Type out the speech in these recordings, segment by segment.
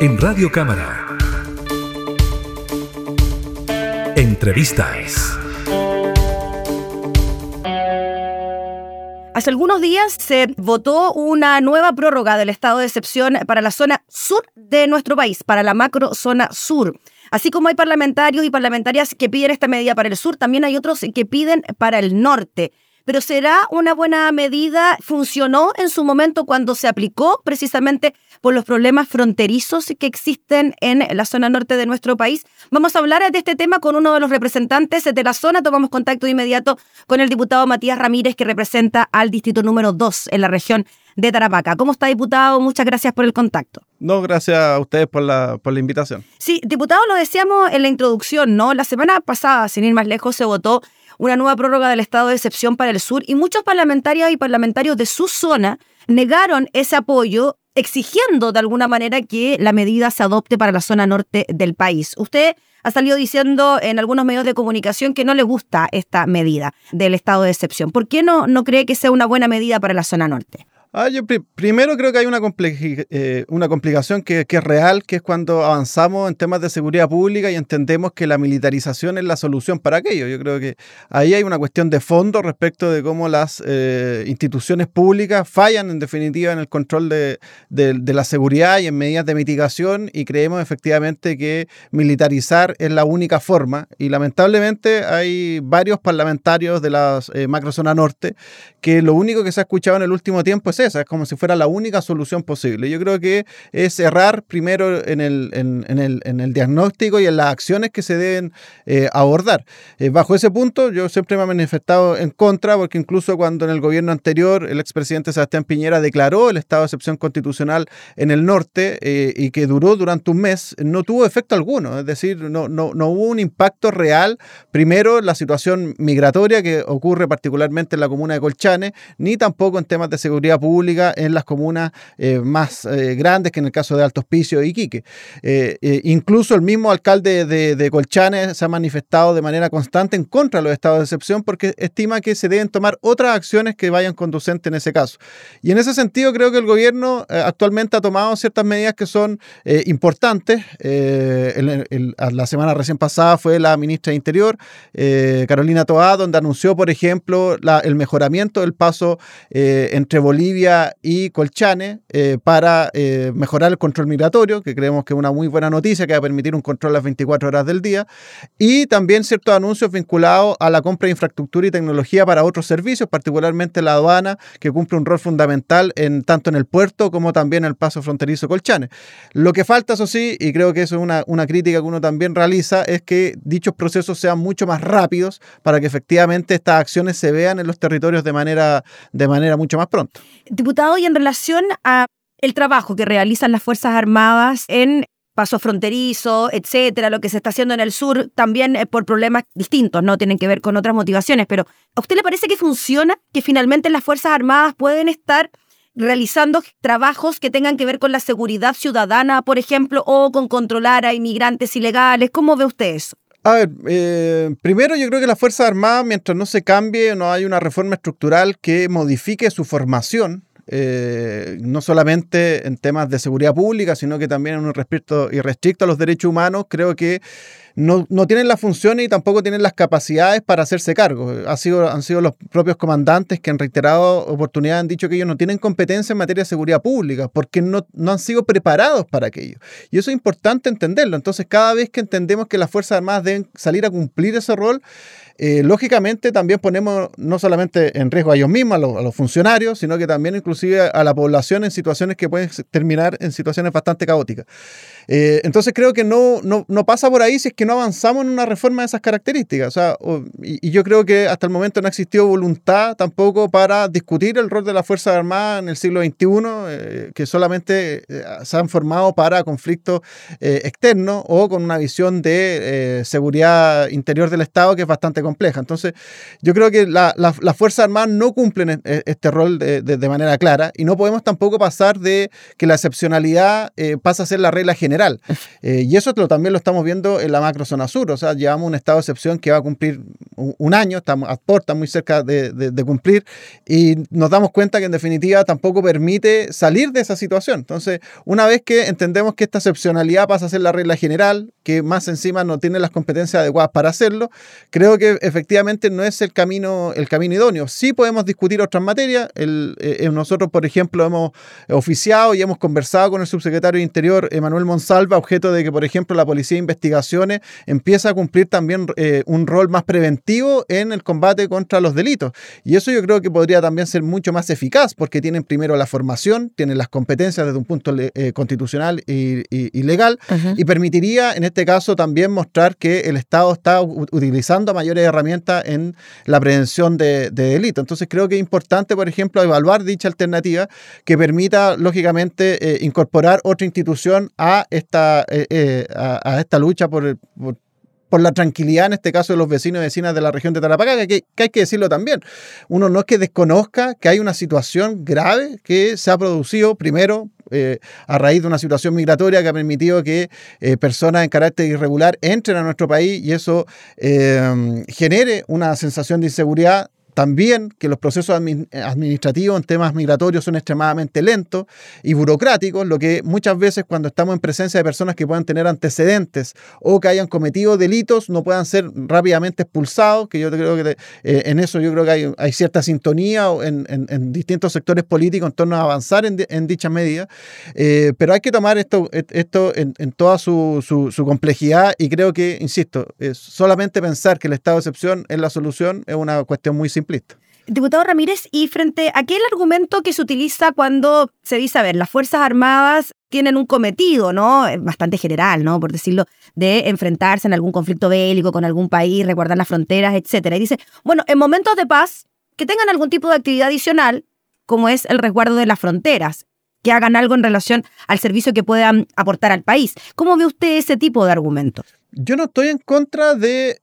en Radio Cámara. Entrevistas. Hace algunos días se votó una nueva prórroga del estado de excepción para la zona sur de nuestro país, para la macro zona sur. Así como hay parlamentarios y parlamentarias que piden esta medida para el sur, también hay otros que piden para el norte pero ¿será una buena medida? ¿Funcionó en su momento cuando se aplicó precisamente por los problemas fronterizos que existen en la zona norte de nuestro país? Vamos a hablar de este tema con uno de los representantes de la zona. Tomamos contacto de inmediato con el diputado Matías Ramírez, que representa al distrito número 2 en la región de Tarapacá. ¿Cómo está, diputado? Muchas gracias por el contacto. No, gracias a ustedes por la, por la invitación. Sí, diputado, lo decíamos en la introducción, ¿no? La semana pasada, sin ir más lejos, se votó una nueva prórroga del estado de excepción para el sur y muchos parlamentarios y parlamentarios de su zona negaron ese apoyo exigiendo de alguna manera que la medida se adopte para la zona norte del país. Usted ha salido diciendo en algunos medios de comunicación que no le gusta esta medida del estado de excepción. ¿Por qué no, no cree que sea una buena medida para la zona norte? Ah, yo primero creo que hay una, eh, una complicación que, es real, que es cuando avanzamos en temas de seguridad pública y entendemos que la militarización es la solución para aquello. Yo creo que ahí hay una cuestión de fondo respecto de cómo las eh, instituciones públicas fallan en definitiva en el control de, de, la seguridad y en medidas de mitigación y creemos efectivamente que militarizar es la única forma y lamentablemente hay varios parlamentarios de la eh, macrozona norte que lo único que se ha escuchado en el último tiempo es esa, es como si fuera la única solución posible. Yo creo que es errar primero en el, en, el, en el diagnóstico y en las acciones que se deben eh, abordar. Eh, bajo ese punto, yo siempre me he manifestado en contra, porque incluso cuando en el gobierno anterior el expresidente Sebastián Piñera declaró el estado de excepción constitucional en el norte eh, y que duró durante un mes, no tuvo efecto alguno, es decir, no, no, no hubo un impacto real, primero la situación migratoria que ocurre particularmente en la comuna de Colchane, ni tampoco en temas de seguridad pública en las comunas eh, más eh, grandes, que en el caso de Alto Hospicio y Iquique. Eh, incluso el mismo alcalde de, de, Colchane se ha manifestado de manera constante en contra de los estados de excepción porque estima que se deben tomar otras acciones que vayan conducentes en ese caso. Y en ese sentido creo que el gobierno actualmente ha tomado ciertas medidas que son importantes. la semana recién pasada fue la ministra de Interior, Carolina Toá, donde anunció, por ejemplo, el mejoramiento del paso entre Bolivia y Colchane eh, para eh, mejorar el control migratorio, que creemos que es una muy buena noticia que va a permitir un control las 24 horas del día, y también ciertos anuncios vinculados a la compra de infraestructura y tecnología para otros servicios, particularmente la aduana, que cumple un rol fundamental en, tanto en el puerto como también en el paso fronterizo Colchane. Lo que falta, eso sí, y creo que eso es una, una crítica que uno también realiza, es que dichos procesos sean mucho más rápidos para que efectivamente estas acciones se vean en los territorios de manera, de manera mucho más pronto. Diputado, y en relación a el trabajo que realizan las Fuerzas Armadas en paso fronterizo, etcétera, lo que se está haciendo en el sur, también eh, por problemas distintos, no tienen que ver con otras motivaciones, pero ¿a usted le parece que funciona? Que finalmente las Fuerzas Armadas pueden estar realizando trabajos que tengan que ver con la seguridad ciudadana, por ejemplo, o con controlar a inmigrantes ilegales. ¿Cómo ve usted eso? A ver, eh, primero yo creo que las Fuerzas Armadas, mientras no se cambie, no hay una reforma estructural que modifique su formación, eh, no solamente en temas de seguridad pública, sino que también en un respeto irrestricto a los derechos humanos, creo que no, tienen las funciones y tampoco tienen las capacidades para hacerse cargo. Ha sido, han sido los propios comandantes que en reiterado oportunidades han dicho que ellos no tienen competencia en materia de seguridad pública porque no, no han sido preparados para aquello. Y eso es importante entenderlo. Entonces, cada vez que entendemos que las Fuerzas Armadas deben salir a cumplir ese rol, eh, lógicamente también ponemos no solamente en riesgo a ellos mismos, a los, funcionarios, sino que también inclusive a la población en situaciones que pueden terminar en situaciones bastante caóticas. Eh, entonces creo que no, no, no, pasa por ahí si es que no avanzamos en una reforma de esas características. O sea, y, yo creo que hasta el momento no ha existido voluntad tampoco para discutir el rol de las Fuerzas Armadas en el siglo XXI, eh, que solamente se han formado para conflictos externos o con una visión de seguridad interior del Estado que es bastante compleja. Entonces, yo creo que las Fuerzas Armadas no cumplen e, e, este rol de, manera clara y no podemos tampoco pasar de que la excepcionalidad eh, pasa a ser la regla general. Eh, y eso también lo estamos viendo en la macro zona sur. O sea, llevamos un estado de excepción que va a cumplir un, año, estamos a puerta muy cerca de, cumplir, y nos damos cuenta que en definitiva tampoco permite salir de esa situación. Entonces, una vez que entendemos que esta excepcionalidad pasa a ser la regla general, que más encima no tiene las competencias adecuadas para hacerlo, creo que efectivamente no es el camino, el camino idóneo. Sí podemos discutir otras materias. El, eh, nosotros, por ejemplo, hemos oficiado y hemos conversado con el subsecretario de Interior, Emanuel Monsalva, objeto de que, por ejemplo, la Policía de Investigaciones empieza a cumplir también eh, un rol más preventivo en el combate contra los delitos. Y eso yo creo que podría también ser mucho más eficaz, porque tienen primero la formación, tienen las competencias desde un punto eh, constitucional y, legal, y permitiría, en este caso, también mostrar que el Estado está utilizando mayores herramientas en la prevención de, delitos. Entonces creo que es importante, por ejemplo, evaluar dicha alternativa que permita, lógicamente, eh, incorporar otra institución a esta, eh, a, esta lucha por, por la tranquilidad, en este caso, de los vecinos y vecinas de la región de Tarapacá, que, hay que decirlo también. Uno no es que desconozca que hay una situación grave que se ha producido, primero, a raíz de una situación migratoria que ha permitido que personas en carácter irregular entren a nuestro país y eso genere una sensación de inseguridad también que los procesos administrativos en temas migratorios son extremadamente lentos y burocráticos, lo que muchas veces cuando estamos en presencia de personas que puedan tener antecedentes o que hayan cometido delitos no puedan ser rápidamente expulsados, que yo creo que eh, en eso yo creo que hay, cierta sintonía en, distintos sectores políticos en torno a avanzar en, dicha medida, eh, pero hay que tomar esto, esto en, toda su, complejidad y creo que, insisto, solamente pensar que el estado de excepción es la solución es una cuestión muy simple Diputado Ramírez, y frente a aquel argumento que se utiliza cuando se dice, a ver, las Fuerzas Armadas tienen un cometido, ¿no? Bastante general, ¿no? Por decirlo, de enfrentarse en algún conflicto bélico con algún país, resguardar las fronteras, etcétera. Y dice, bueno, en momentos de paz, que tengan algún tipo de actividad adicional, como es el resguardo de las fronteras, que hagan algo en relación al servicio que puedan aportar al país. ¿Cómo ve usted ese tipo de argumentos? Yo no estoy en contra de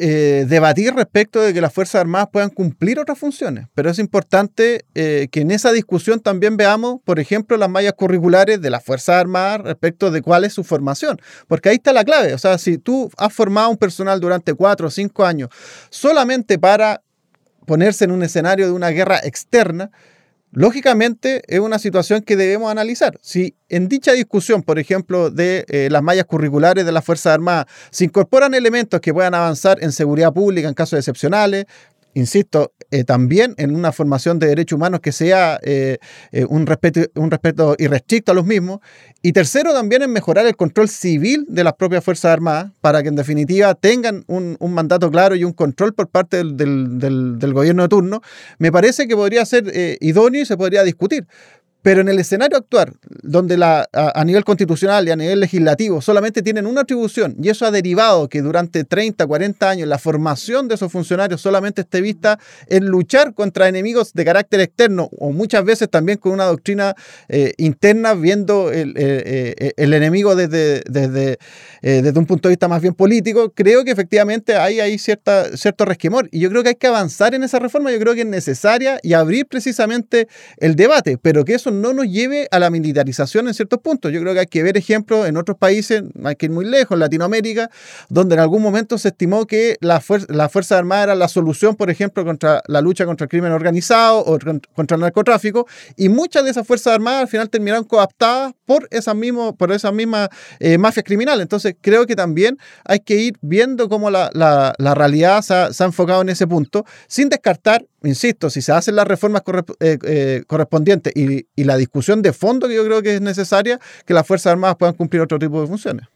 eh, debatir respecto de que las Fuerzas Armadas puedan cumplir otras funciones, pero es importante eh, que en esa discusión también veamos, por ejemplo, las mallas curriculares de las Fuerzas Armadas respecto de cuál es su formación, porque ahí está la clave, o sea, si tú has formado un personal durante cuatro o cinco años solamente para ponerse en un escenario de una guerra externa, Lógicamente es una situación que debemos analizar. Si en dicha discusión, por ejemplo, de eh, las mallas curriculares de las Fuerzas Armadas, se incorporan elementos que puedan avanzar en seguridad pública en casos excepcionales, insisto, eh, también en una formación de derechos humanos que sea eh, eh, un, respeto, un respeto irrestricto a los mismos. Y tercero, también en mejorar el control civil de las propias Fuerzas Armadas para que en definitiva tengan un, mandato claro y un control por parte del, del, gobierno de turno. Me parece que podría ser idóneo y se podría discutir. Pero en el escenario actual, donde la, a, nivel constitucional y a nivel legislativo solamente tienen una atribución, y eso ha derivado que durante 30, 40 años la formación de esos funcionarios solamente esté vista en luchar contra enemigos de carácter externo, o muchas veces también con una doctrina eh, interna, viendo el, eh, eh, el enemigo desde, desde, desde, un punto de vista más bien político, creo que efectivamente hay, hay cierta, cierto resquemor. Y yo creo que hay que avanzar en esa reforma, yo creo que es necesaria y abrir precisamente el debate, pero que eso no nos lleve a la militarización en ciertos puntos. Yo creo que hay que ver ejemplos en otros países, hay que ir muy lejos, en Latinoamérica, donde en algún momento se estimó que la, la Fuerza Armada era la solución, por ejemplo, contra la lucha contra el crimen organizado o contra el narcotráfico, y muchas de esas Fuerzas Armadas al final terminaron coaptadas por esas, mismas por esas mismas eh, mafias criminales. Entonces creo que también hay que ir viendo cómo la, realidad se ha enfocado en ese punto, sin descartar insisto, si se hacen las reformas eh, eh, correspondientes y, la discusión de fondo que yo creo que es necesaria, que las Fuerzas Armadas puedan cumplir otro tipo de funciones.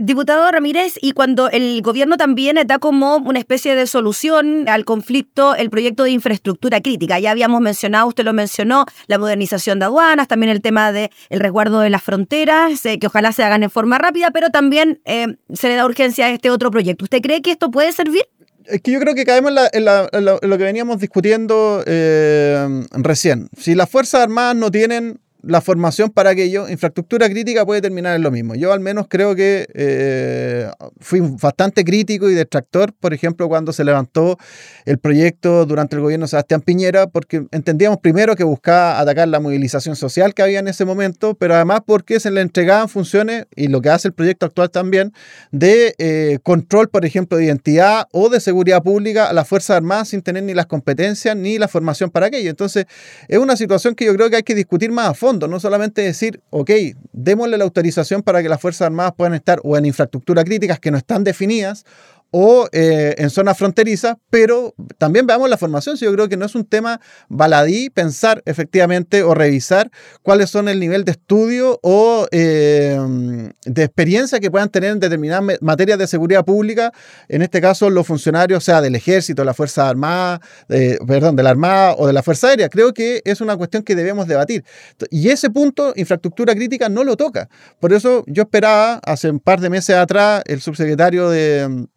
Diputado Ramírez, y cuando el gobierno también da como una especie de solución al conflicto el proyecto de infraestructura crítica, ya habíamos mencionado, usted lo mencionó, la modernización de aduanas, también el tema del el resguardo de las fronteras, eh, que ojalá se hagan en forma rápida, pero también se le da urgencia a este otro proyecto. ¿Usted cree que esto puede servir? Es que yo creo que caemos en, lo que veníamos discutiendo eh, recién. Si las Fuerzas Armadas no tienen la formación para aquello, infraestructura crítica puede terminar en lo mismo. Yo al menos creo que eh, fui bastante crítico y detractor, por ejemplo, cuando se levantó el proyecto durante el gobierno de Sebastián Piñera, porque entendíamos primero que buscaba atacar la movilización social que había en ese momento, pero además porque se le entregaban funciones, y lo que hace el proyecto actual también, de eh, control, por ejemplo, de identidad o de seguridad pública a las Fuerzas Armadas sin tener ni las competencias ni la formación para aquello. Entonces, es una situación que yo creo que hay que discutir más a fondo, no solamente decir, ok, démosle la autorización para que las Fuerzas Armadas puedan estar o en infraestructura críticas que no están definidas o eh, en zonas fronterizas, pero también veamos la formación. yo creo que no es un tema baladí pensar efectivamente o revisar cuáles son el nivel de estudio o eh, de experiencia que puedan tener en determinadas materias de seguridad pública, en este caso los funcionarios, sea del ejército, la Fuerza Armada, perdón, de la Armada o de la Fuerza Aérea. Creo que es una cuestión que debemos debatir. Y ese punto, infraestructura crítica, no lo toca. Por eso yo esperaba, hace un par de meses atrás, el subsecretario de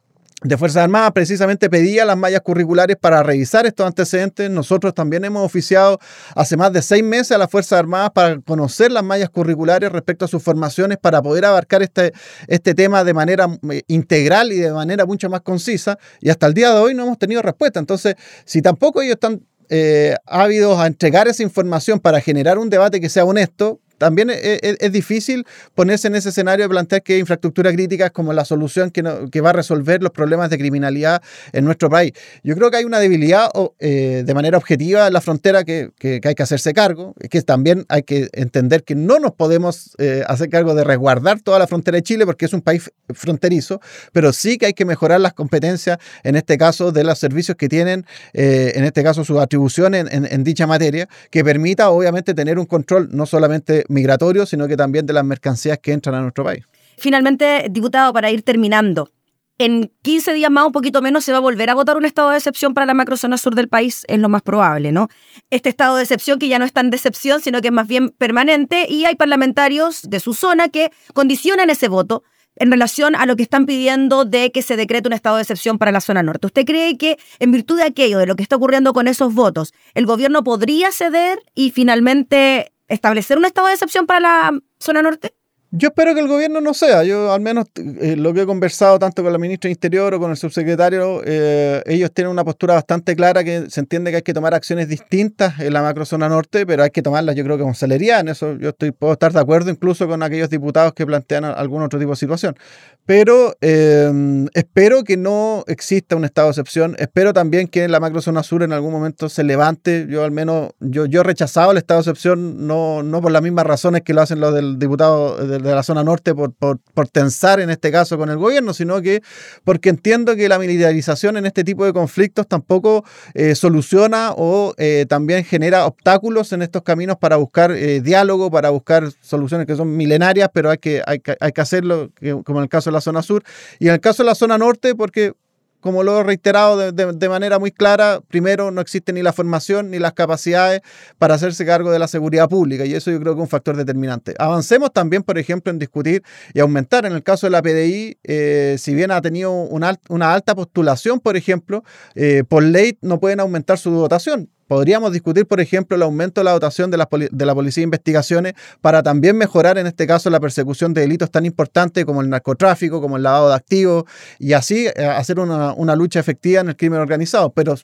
de Fuerzas Armadas precisamente pedía las mallas curriculares para revisar estos antecedentes. Nosotros también hemos oficiado hace más de seis meses a las Fuerzas Armadas para conocer las mallas curriculares respecto a sus formaciones para poder abarcar este, este tema de manera eh, integral y de manera mucho más concisa. Y hasta el día de hoy no hemos tenido respuesta. Entonces, si tampoco ellos están eh, ávidos a entregar esa información para generar un debate que sea honesto, también es, difícil ponerse en ese escenario de plantear que infraestructura crítica es como la solución que, va a resolver los problemas de criminalidad en nuestro país. Yo creo que hay una debilidad eh, de manera objetiva en la frontera que, hay que hacerse cargo, que también hay que entender que no nos podemos eh, hacer cargo de resguardar toda la frontera de Chile porque es un país fronterizo, pero sí que hay que mejorar las competencias, en este caso, de los servicios que tienen, eh, en este caso, sus atribuciones en dicha materia, que permita, obviamente, tener un control no solamente migratorio, sino que también de las mercancías que entran a nuestro país. Finalmente, diputado, para ir terminando, en 15 días más, un poquito menos, se va a volver a votar un estado de excepción para la macrozona sur del país, es lo más probable, ¿no? Este estado de excepción que ya no es tan de excepción, sino que es más bien permanente, y hay parlamentarios de su zona que condicionan ese voto en relación a lo que están pidiendo de que se decrete un estado de excepción para la zona norte. ¿Usted cree que en virtud de aquello, de lo que está ocurriendo con esos votos, el gobierno podría ceder y finalmente establecer un estado de excepción para la zona norte? Yo espero que el gobierno no sea. Yo al menos eh, lo que he conversado tanto con la ministra de Interior o con el subsecretario, eh, ellos tienen una postura bastante clara que se entiende que hay que tomar acciones distintas en la macrozona norte, pero hay que tomarlas yo creo que con celeridad. En eso yo estoy, puedo estar de acuerdo incluso con aquellos diputados que plantean algún otro tipo de situación. Pero eh, espero que no exista un estado de excepción. Espero también que en la macrozona sur en algún momento se levante. Yo al menos, yo, yo he rechazado el estado de excepción, no, no por las mismas razones que lo hacen los del diputado del de la zona norte por, por, tensar en este caso con el gobierno, sino que porque entiendo que la militarización en este tipo de conflictos tampoco eh, soluciona o eh, también genera obstáculos en estos caminos para buscar eh, diálogo, para buscar soluciones que son milenarias, pero hay que, hay, hay que hacerlo, como en el caso de la zona sur. Y en el caso de la zona norte, porque como lo he reiterado de, manera muy clara, primero no existe ni la formación ni las capacidades para hacerse cargo de la seguridad pública y eso yo creo que es un factor determinante. Avancemos también, por ejemplo, en discutir y aumentar. En el caso de la PDI, eh, si bien ha tenido una, alta postulación, por ejemplo, eh, por ley no pueden aumentar su dotación Podríamos discutir, por ejemplo, el aumento de la dotación de la, de la Policía de Investigaciones para también mejorar, en este caso, la persecución de delitos tan importantes como el narcotráfico, como el lavado de activos, y así eh, hacer una, lucha efectiva en el crimen organizado. Pero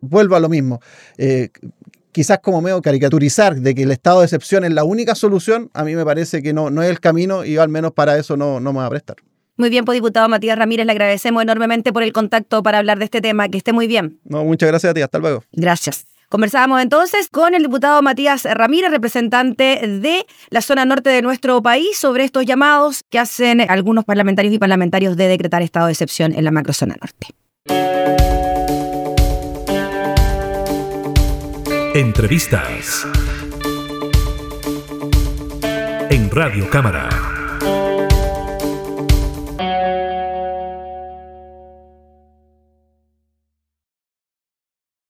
vuelvo a lo mismo. Eh, quizás como medio caricaturizar de que el estado de excepción es la única solución, a mí me parece que no, no es el camino y yo al menos para eso no, no me voy a prestar. Muy bien, pues diputado Matías Ramírez, le agradecemos enormemente por el contacto para hablar de este tema. Que esté muy bien. No, muchas gracias a ti, hasta luego. Gracias. Conversábamos entonces con el diputado Matías Ramírez, representante de la zona norte de nuestro país, sobre estos llamados que hacen algunos parlamentarios y parlamentarios de decretar estado de excepción en la macrozona norte. Entrevistas en Radio Cámara.